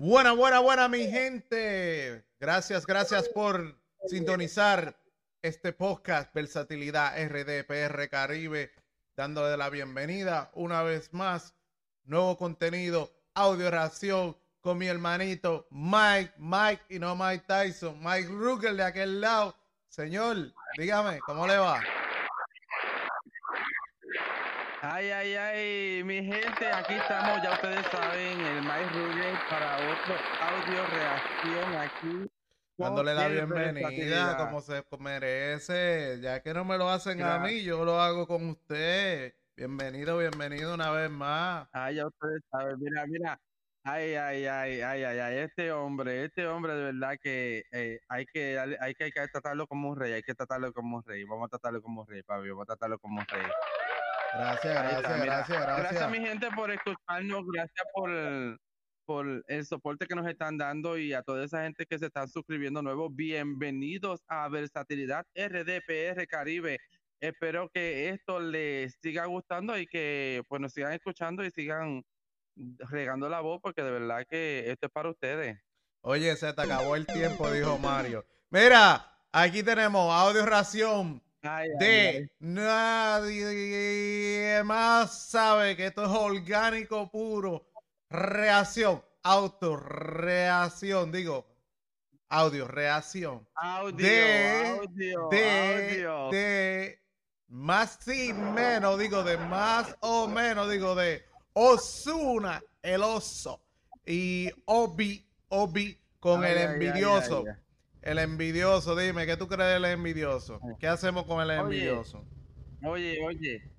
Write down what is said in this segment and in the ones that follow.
Buena, buena, buena, mi gente. Gracias, gracias por sintonizar este podcast Versatilidad RDPR Caribe, dándole la bienvenida una vez más. Nuevo contenido, audio ración con mi hermanito Mike, Mike y no Mike Tyson, Mike Ruger de aquel lado. Señor, dígame, ¿cómo le va? Ay, ay, ay, mi gente, aquí estamos, ya ustedes saben, el Mike Ruger para otro audio reacción aquí. Dándole la bienvenida como se merece, ya que no me lo hacen a mí, yo lo hago con usted. Bienvenido, bienvenido una vez más. Ay, ya ustedes saben, mira, mira, Ay, ay, ay, ay, ay, ay, este hombre, este hombre de verdad que eh, hay que hay que, hay que tratarlo como un rey, hay que tratarlo como un rey, vamos a tratarlo como un rey, Pablo, vamos a tratarlo como un rey. Gracias, gracias, gracias, gracias. Gracias mi gente por escucharnos, gracias por el, por el soporte que nos están dando y a toda esa gente que se están suscribiendo nuevos. Bienvenidos a Versatilidad RDPR Caribe. Espero que esto les siga gustando y que pues nos sigan escuchando y sigan regando la voz porque de verdad que esto es para ustedes. Oye, se te acabó el tiempo, dijo Mario. Mira, aquí tenemos audio ración de nadie más sabe que esto es orgánico puro. Reacción, auto, reacción, digo, audio, reacción. Audio, de, audio, de, audio. de más y menos, digo, de más o menos, digo, de Osuna, el oso, y Obi, Obi con el envidioso. El envidioso, dime, ¿qué tú crees del envidioso? ¿Qué hacemos con el envidioso? Oye, oye,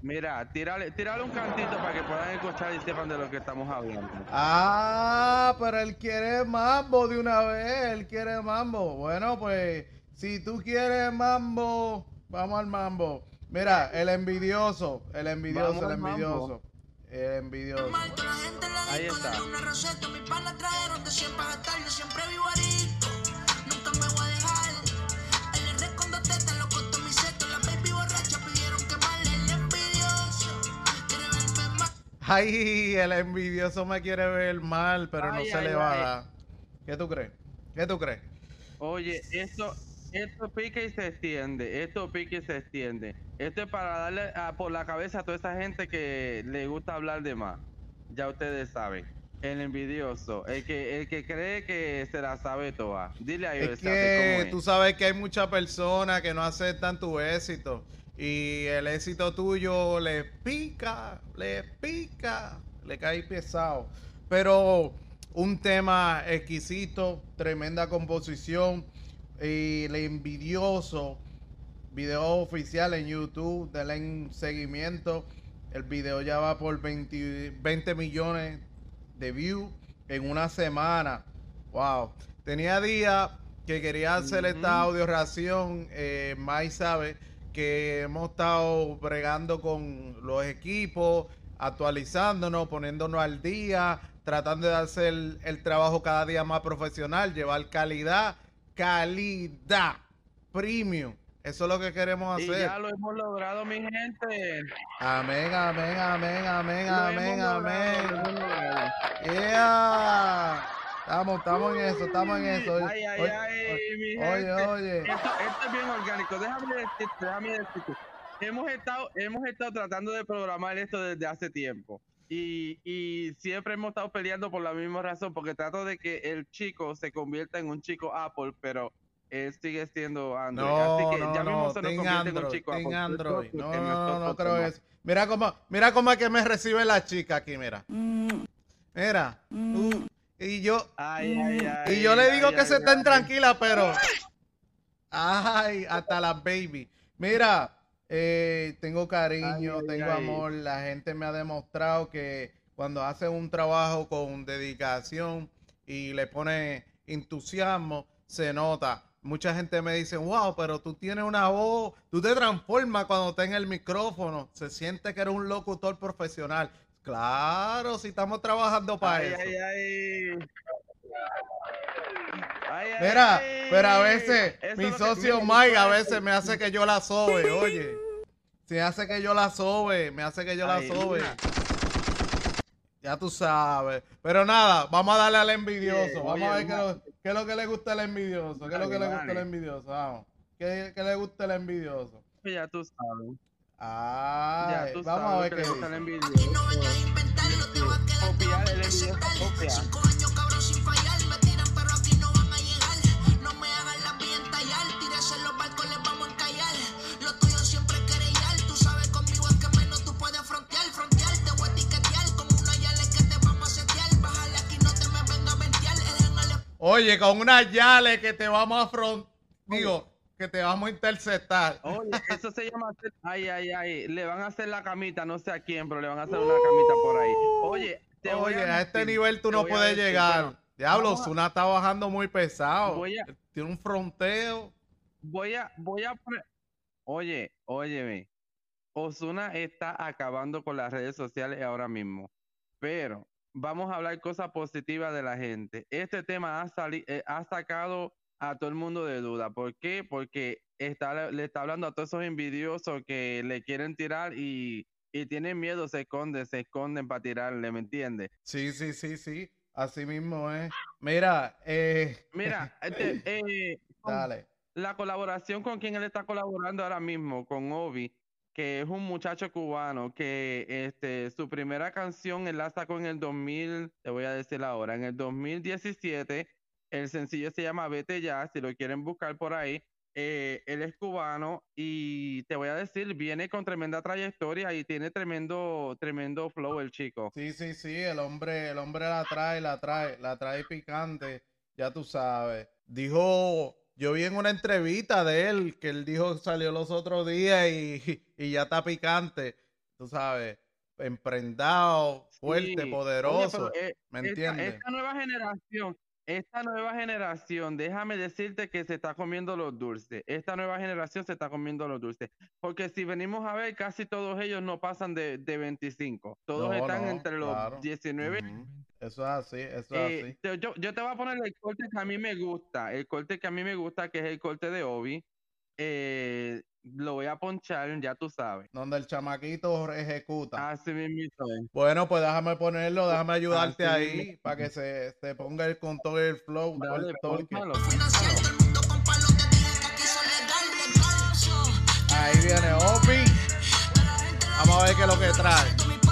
mira, tírale, tírale un cantito para que puedan escuchar y sepan de lo que estamos hablando. Ah, pero él quiere mambo de una vez, él quiere mambo. Bueno, pues, si tú quieres mambo, vamos al mambo. Mira, el envidioso, el envidioso, Vamos el envidioso. El envidioso. Ahí está. Ay, el envidioso me quiere ver mal, pero no se ay, le va a dar. ¿Qué tú crees? ¿Qué tú crees? Oye, esto, esto pica y se extiende, esto pica y se extiende. Esto es para darle a- por la cabeza a toda esa gente que le gusta hablar de más. Ya ustedes saben. El envidioso, el que, el que cree que se la sabe toda. Dile a ellos Es cómo que es. tú sabes que hay muchas personas que no aceptan tu éxito y el éxito tuyo le pica, le pica, le cae pesado. Pero un tema exquisito, tremenda composición y el envidioso, video oficial en YouTube, denle en seguimiento. El video ya va por 20, 20 millones de views en una semana. Wow. Tenía días que quería hacer esta audio reacción. Eh, Mai sabe que hemos estado bregando con los equipos, actualizándonos, poniéndonos al día, tratando de hacer el, el trabajo cada día más profesional, llevar calidad, calidad, premium. Eso es lo que queremos Y hacer. ya lo hemos logrado, mi gente. Amén, amén, amén, amén, Lo amén, amén. logrado. Yeah. Estamos, estamos en eso, estamos en eso. Ay, ay, Oye, ay, mi oye, gente. oye. Esto, esto es bien orgánico. Déjame decirte, déjame decirte. Hemos estado, hemos estado tratando de programar esto desde hace tiempo. Y, y siempre hemos estado peleando por la misma razón, porque trato de que el chico se convierta en un chico Apple, pero él sigue siendo Android. No, Así que no, ya mismo no, se nos convierte en un Android, chico Apple. Android. No, no, no, creo eso. Mira cómo, mira cómo es que me recibe la chica aquí, mira. Mira. uh, y yo, Ay, ay, ay, y yo le digo ay, que ay, se estén ay. tranquilas, pero. Ay, hasta las baby. Mira, eh, tengo cariño, tengo ay. amor. La gente me ha demostrado que cuando hace un trabajo con dedicación y le pone entusiasmo, se nota. Mucha gente me dice, wow, pero tú tienes una voz, tú te transformas cuando estás en el micrófono. Se siente que eres un locutor profesional. Claro, si estamos trabajando para Ay, eso. ay, ay. Ay, Mira, ay. pero a veces mi socio Mike a veces me hace que yo la sobe, oye. Se hace que yo la sobe, me hace que yo la sobe. Ya tú sabes. Pero nada, vamos a darle al envidioso. Vamos oye, a ver qué, una- lo- qué es lo que le gusta al envidioso. ¿Qué es lo que le gusta al envidioso? Vamos. ¿Qué, qué le gusta al envidioso? Ya tú sabes. Ay, Ya tú vamos a ver que qué dice. No vengas a inventarlo, te va a quedar Copiar el envidioso, sentar. copia. Cinco años cabrón sin fallar, me tiran pero aquí no van a llegar. No me hagan la bien tallar, tírese en los barcos, les vamos a encallar. Lo tuyo siempre es querellar, tú sabes conmigo es que menos tú puedes frontear. Frontear, te voy a etiquetear como una yale que te vamos a setear. Bájale aquí, no te me venga a general Oye, con una yale que te vamos a front... Digo, que te vamos a interceptar. Oye, eso se llama hacer. Ay, ay, ay. Le van a hacer la camita, no sé a quién, pero le van a hacer una camita por ahí. Oye, te voy Oye, a este decir, nivel tú no voy puedes decir, llegar. Diablo, Zuna está bajando muy pesado. Voy a- Tiene un fronteo. Voy a, voy a. Oye, óyeme. Osuna está acabando con las redes sociales ahora mismo. Pero vamos a hablar cosas positivas de la gente. Este tema ha, sali- eh, ha sacado a todo el mundo de duda. ¿Por qué? Porque está, le está hablando a todos esos envidiosos que le quieren tirar y, y tienen miedo, se esconden, se esconden para tirarle, ¿me entiendes? Sí, sí, sí, sí. Así mismo es. Mira, eh, Mira, este, eh, dale. la colaboración con quien él está colaborando ahora mismo, con Obi, que es un muchacho cubano que este, su primera canción él la sacó en el 2000, te voy a decir ahora, en el 2017, el sencillo se llama Vete Ya, si lo quieren buscar por ahí. Eh, él es cubano y te voy a decir, viene con tremenda trayectoria y tiene tremendo, tremendo flow el chico. Sí, sí, sí, el hombre, el hombre la trae, la trae, la trae picante, ya tú sabes. Dijo, yo vi en una entrevista de él que él dijo que salió los otros días y, y ya está picante, tú sabes, emprendado, fuerte, Sí. Poderoso, eh, ¿me esta, entiendes? esta nueva generación, esta nueva generación, déjame decirte que se está comiendo los dulces. Esta nueva generación se está comiendo los dulces. Porque si venimos a ver, casi todos ellos no pasan de, de 25. Todos No, están no, entre los claro. 19. Ujú. Eso es así, eso Eh, es así. te- yo, yo te voy a poner el corte que a mí me gusta. El corte que a mí me gusta, que es el corte de Obi. Eh, lo voy a ponchar, ya tú sabes. Donde el chamaquito ejecuta. Así mismo es. Bueno, pues déjame ponerlo, déjame ayudarte Así ahí mismo. para que se, se ponga el con todo el flow, Dale, todo el. Ahí viene Opi. Vamos a ver qué es lo que trae.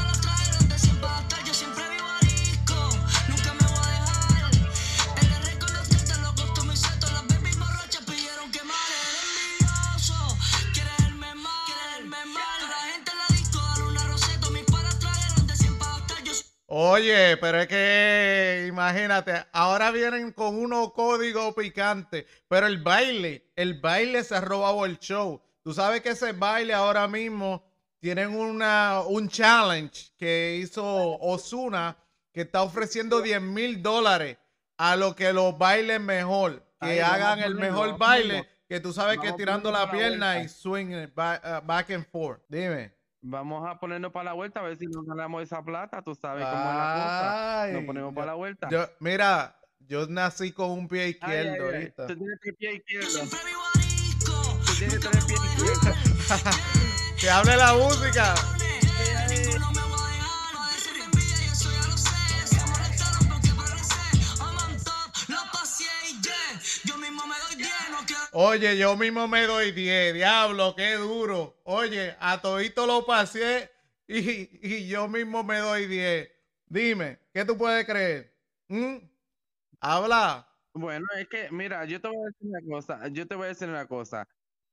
Oye, pero es que imagínate, ahora vienen con unos códigos picantes, pero el baile, el baile se ha robado el show. Tú sabes que ese baile ahora mismo tienen una, un challenge que hizo Osuna que está ofreciendo 10 mil dólares a lo que los bailen mejor, que hagan el mejor baile, que tú sabes que tirando la pierna y swing it back, uh, back and forth. Dime. Vamos a ponernos para la vuelta a ver si nos ganamos esa plata. Tú sabes cómo es la cosa. Nos ponemos para la vuelta. Yo, mira, yo nací con un pie izquierdo ay, ay. ahorita. Tú tienes tres pies izquierdos. siempre vivo arisco. Tú tienes tres pies izquierdos. Que hable la música. Oye, yo mismo me doy 10. Diablo, qué duro. Oye, a todito lo pasé y, y yo mismo me doy 10. Dime, ¿qué tú puedes creer? ¿Mm? Habla. Bueno, es que, mira, yo te voy a decir una cosa. Yo te voy a decir una cosa.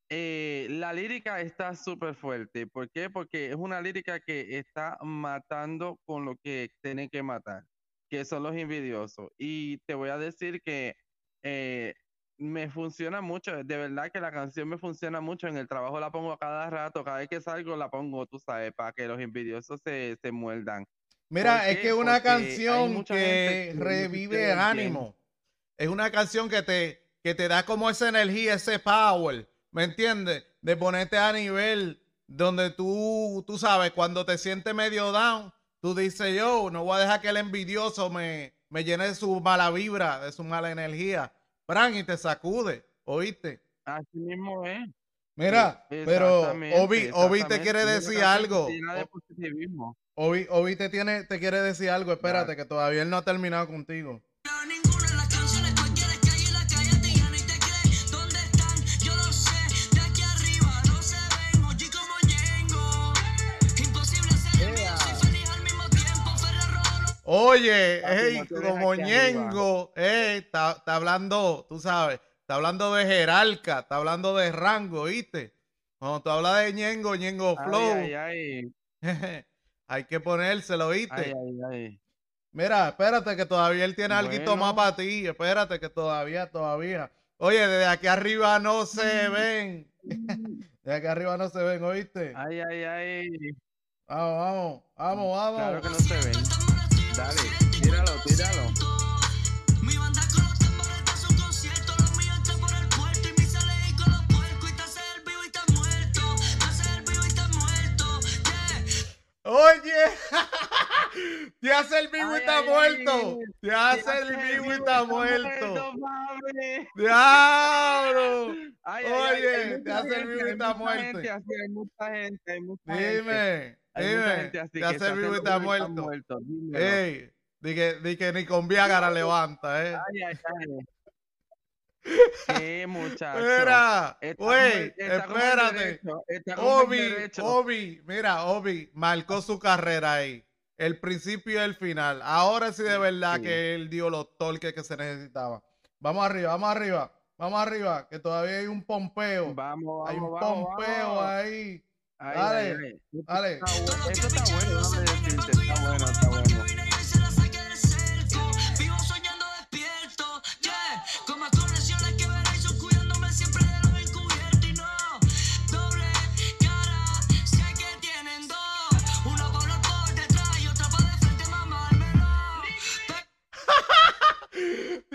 Eh, la lírica está súper fuerte. ¿Por qué? Porque es una lírica que está matando con lo que tiene que matar, que son los envidiosos. Y te voy a decir que eh, me funciona mucho, de verdad que la canción me funciona mucho. En el trabajo la pongo a cada rato, cada vez que salgo la pongo, tú sabes, para que los envidiosos se, se muerdan. Mira, ¿Por es que es una Porque canción que revive bien. ánimo. Es una canción que te, que te da como esa energía, ese power, ¿me entiendes? De ponerte a nivel donde tú, tú sabes, cuando te sientes medio down, tú dices, yo, no voy a dejar que el envidioso me, me llene de su mala vibra, de su mala energía. Fran, y te sacude, ¿oíste? Así mismo es. Mira, pero Exactamente, Obi, Obi te quiere decir algo. de. Obi, Obi te tiene, te quiere decir algo. Espérate, que todavía él no ha terminado contigo. Oye, Papi, ey, no te dejes como. Ñengo, ey, está, está hablando, tú sabes, está hablando de jerarca, está hablando de rango, ¿viste? Cuando tú hablas de Ñengo, Ñengo Flow, Ay, ay, ay. hay que ponérselo, ¿viste? Ay, ay, ay. Mira, espérate que todavía él tiene algo Bueno. más para ti. Espérate que todavía, todavía. Oye, desde aquí arriba no se ven. Desde aquí arriba no se ven, ¿oíste? Ay, ay, ay. Vamos, vamos, vamos, vamos. Claro que no se ven. Dale, tíralo, tíralo. Te hace el vivo está muerto. Te hace el vivo y está muerto. Diablo. Oye, mucha hace el vivo está muerto. hay mucha gente, hay mucha gente. Dime, dime. hace se el vivo y está muerto. Ey, di que, di que ni con Viagra levanta, eh. Ay, ay, ay. Qué muchacho. Mira, güey, espérate. Obi. Obi, mira, Obi marcó su carrera ahí. El principio y el final. Ahora sí de verdad Sí. que él dio los torques que se necesitaban. Vamos arriba, vamos arriba, vamos arriba, que todavía hay un pompeo. Vamos, vamos, hay un vamos, pompeo vamos. ahí. Ay, Dale, ay, ay. Esto dale. Esto está bueno, déjame decirte, está bueno, está bueno.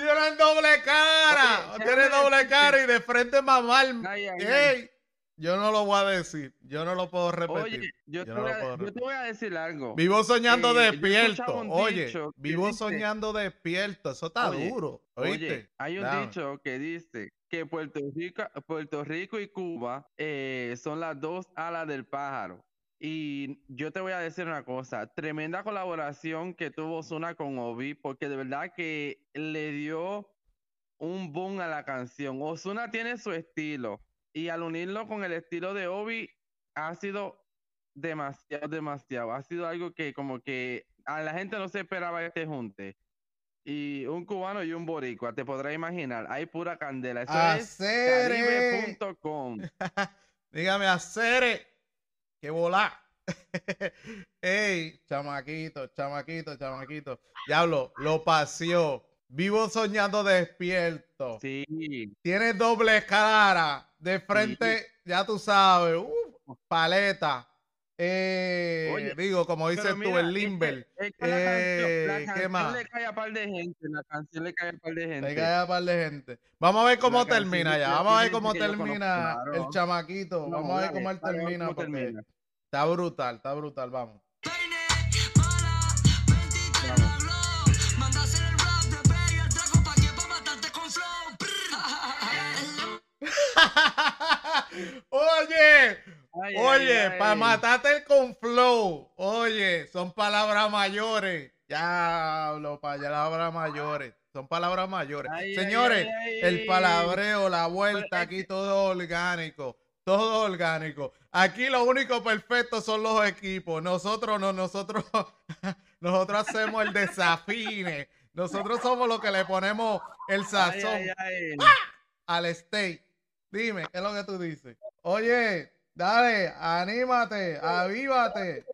Tienen doble cara. Oye, déjame doble cara y de frente mamar. Ay, ay, ay. Ey, yo no lo voy a decir. Yo no lo puedo repetir. Oye, yo, te no voy a, puedo yo te voy a decir algo. Vivo soñando Eh, despierto. Oye, vivo dice- soñando despierto. Eso está Oye, duro. Oye, hay un Dame. dicho que dice que Puerto Rico, Puerto Rico y Cuba eh, son las dos alas del pájaro. Y yo te voy a decir una cosa, tremenda colaboración que tuvo Zuna con Obi, porque de verdad que le dio un boom a la canción. Ozuna tiene su estilo y al unirlo con el estilo de Obi ha sido demasiado, demasiado. Ha sido algo que como que a la gente no se esperaba este junte. Y un cubano y un boricua, te podrás imaginar, hay pura candela. Eso es caribe.com. Dígame, Acere. Que volá. Ey, chamaquito, chamaquito, chamaquito. Diablo, lo paseó. Vivo soñando despierto. Sí, Tiene doble cara. De frente, ya tú sabes. uf, paleta. Eh, Oye, digo, como dices tú, el es que- Limber. es que la canción, la Eh, ¿qué más? le cae a par de gente, la canción le cae a par de gente. Le cae a par de gente. Vamos a ver cómo La termina ya. Vamos a ver cómo conozco, termina claro. el chamaquito. No, Vamos a ver cómo él porque termina. Está brutal, está brutal. Vamos. Peine, pala, 23 la Vamos. glow. Manda a hacer el rap de Bello el trago pa' que pa' matarte con flow. Oye, Ay, oye, para matarte con flow. Oye, son palabras mayores. Diablo, palabras mayores. Son palabras mayores. Ay, ay, Señores, ay, el palabreo, la vuelta, aquí todo orgánico. Todo orgánico. Aquí lo único perfecto son los equipos. Nosotros no, nosotros, nosotros hacemos el desafine. Nosotros somos los que le ponemos el sazón ay, ay. al steak. Dime, ¿qué es lo que tú dices? Oye, dale, anímate, avívate.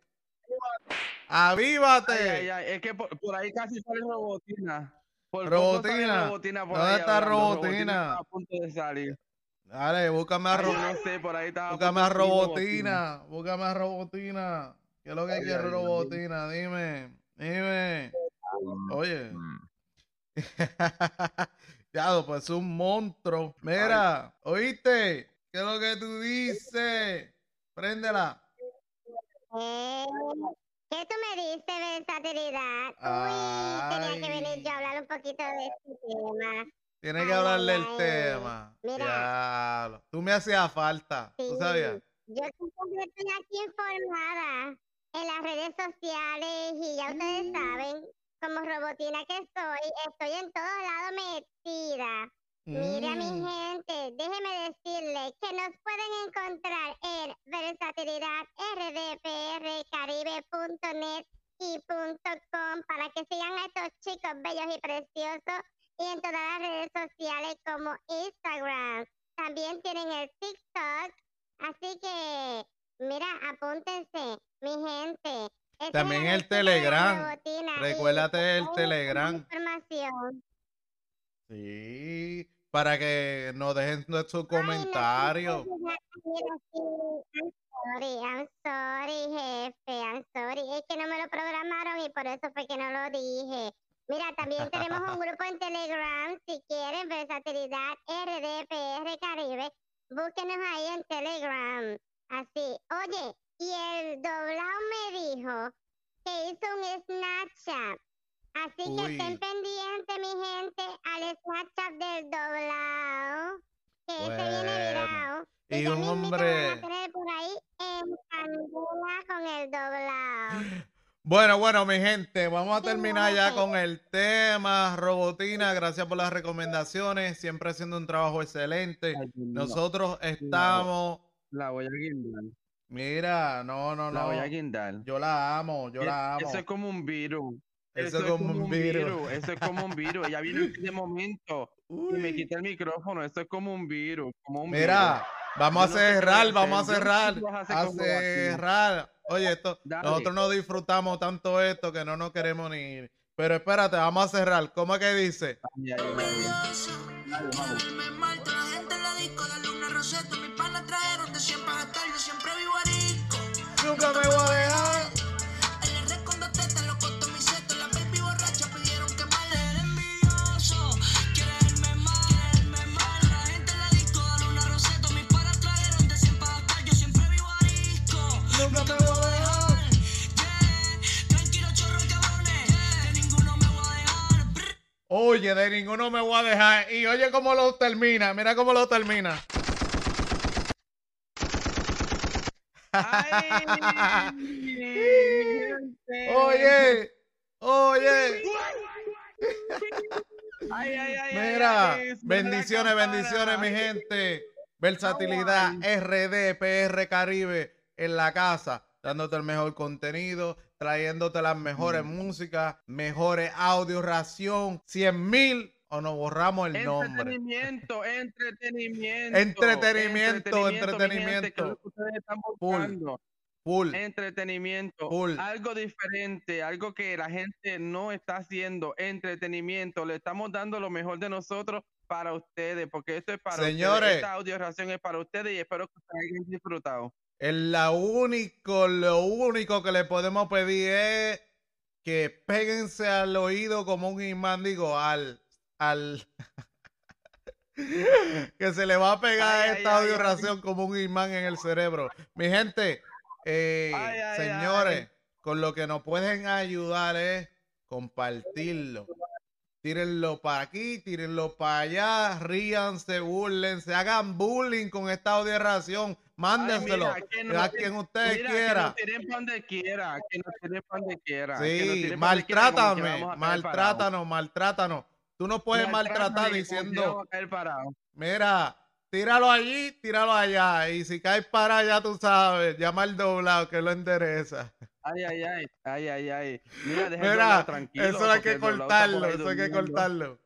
Avívate. Ay, ay, ay, Es que por, por ahí casi sale Robotina. Por Robotina. Robotina por ¿Dónde ahí está. Robotina? está a punto de salir. Dale, búscame a, Ro- no sé, por ahí estaba a búscame Robotina. Búscame a Robotina. ¿Qué es lo que Ay, quiere ay, ay. Robotina? Dime, dime. Oye. ya, pues es un monstruo. Mira, ¿oíste? ¿Qué es lo que tú dices? Préndela. Eh, ¿Qué tú me diste, versatilidad? Uy, tenía que venir yo a hablar un poquito de este tema. Tienes que hablarle el tema. Mira. Diablo. Tú me hacías falta. ¿Tú Sí, sabías? Yo siempre estoy aquí informada en las redes sociales y ya ustedes Mm. saben, como robotina que soy, estoy en todos lados metida. Mira, mi Mm. gente, déjeme decirle que nos pueden encontrar en versatilidad rdprcaribe.net y .com para que sigan a estos chicos bellos y preciosos y en todas las redes sociales como Instagram. También tienen el TikTok, así que mira, apúntense, mi gente. Esta es También el Telegram. Recuérdate el Telegram. información. Sí. Para que nos dejen su Ay, comentario. no, sorry, I'm sorry, jefe, I'm sorry. Es que no me lo programaron y por eso fue que no lo dije. Mira, también tenemos un grupo en Telegram, si quieren, versatilidad RDPR Caribe. Búsquenos ahí en Telegram. Así. Oye, y el doblado me dijo que hizo un Snapchat. Así que estén pendientes, mi gente, al Snapchat del doblado. Que ese viene Bueno. virado. Y un van hombre. a tener por ahí en candela con el doblado. Bueno, bueno, mi gente, vamos a terminar ya con el tema. Robotina, gracias por las recomendaciones. Siempre haciendo un trabajo excelente. Nosotros estamos. La voy a guindar. Mira, no, no, La voy a no. guindar. Yo la amo, yo Es- la amo. Eso es como un virus. Eso es como un virus. Eso es como un virus. Ella viene de momento y me quita el micrófono. Eso es como un virus. Como un Mira, vamos a no cerrar, vamos a no cerrar, a cerrar. Oye, esto, Dale. nosotros no disfrutamos tanto esto que no nos queremos ni ir. Pero espérate, vamos a cerrar. ¿Cómo es que dice? virus. Ay, ay, ay. envidioso. Dale, Quiere vamos. verme Oye, de ninguno me voy a dejar. Y oye cómo lo termina. Mira cómo lo termina. Oye, oye. Ay, ay, ay, Mira, bendiciones, bendiciones, mi gente. Versatilidad RD, PR Caribe en la casa, dándote el mejor contenido, trayéndote las mejores músicas, mejores audio, ración, 100 mil o nos borramos el nombre. Entretenimiento, entretenimiento. Entretenimiento, ustedes están Full. Entretenimiento. Full. Algo diferente, algo que la gente no está haciendo. Entretenimiento. Le estamos dando lo mejor de nosotros para ustedes, porque esto es para Señores. ustedes. Esta audio ración es para ustedes y espero que ustedes hayan disfrutado. El la único, lo único que le podemos pedir es que péguense al oído como un imán, digo, al, al, que se le va a pegar Ay, esta audio como un imán en el cerebro. Mi gente, eh, Ay, ay, señores, con lo que nos pueden ayudar es compartirlo. Tírenlo para aquí, tírenlo para allá, ríanse, burlense, hagan bullying con esta audio ración, mándenselo Ay, mira, que a quien usted Mira, quiera. Que nos donde quiera, que nos tiren pa' donde quiera. Sí, que maltrátame, maltrátanos, maltrátanos. Tú no puedes maltratar diciendo, mira, tíralo allí, tíralo allá. Y si caes para allá, tú sabes, llama al doblado que lo endereza. Ay, ay, ay, ay, ay, ay. Mira, Mira, tranquilo. eso hay que cortarlo, eso hay que cortarlo.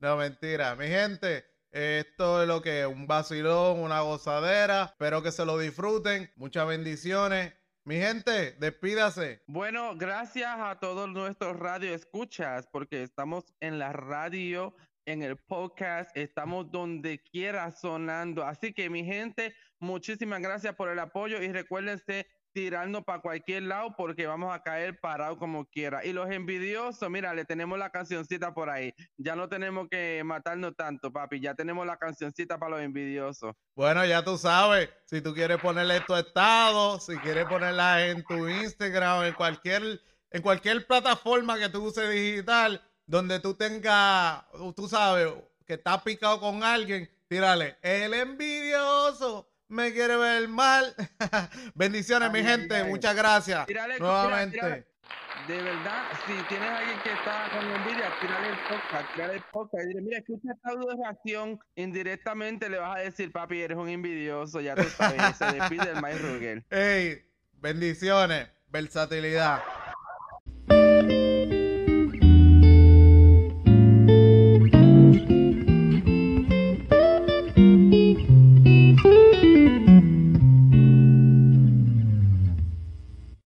No, mentira. Mi gente, esto es lo que es un vacilón, una gozadera. Espero que se lo disfruten. Muchas bendiciones. Mi gente, despídase. Bueno, gracias a todos nuestros radio escuchas, porque estamos en la radio, en el podcast, estamos donde quiera sonando. Así que mi gente, muchísimas gracias por el apoyo y recuérdense tirarnos para cualquier lado porque vamos a caer parados como quiera. Y los envidiosos, mira, le tenemos la cancioncita por ahí. Ya no tenemos que matarnos tanto, papi. Ya tenemos la cancioncita para los envidiosos. Bueno, ya tú sabes, si tú quieres ponerle tu estado, si quieres ponerla en tu Instagram, en cualquier, en cualquier plataforma que tú uses digital, donde tú tengas, tú sabes, que está picado con alguien, tírale, el envidioso me quiere ver mal. Bendiciones, mi gente. ay. Muchas gracias. Tírale, Nuevamente. tírale. De verdad, si tienes a alguien que está con envidia, tírale el podcast, tírale el podcast y dile, mira, escucha esta audio indirectamente le vas a decir, papi, eres un envidioso, ya tú sabes, se despide el Mike Ruger. Ey, bendiciones, versatilidad.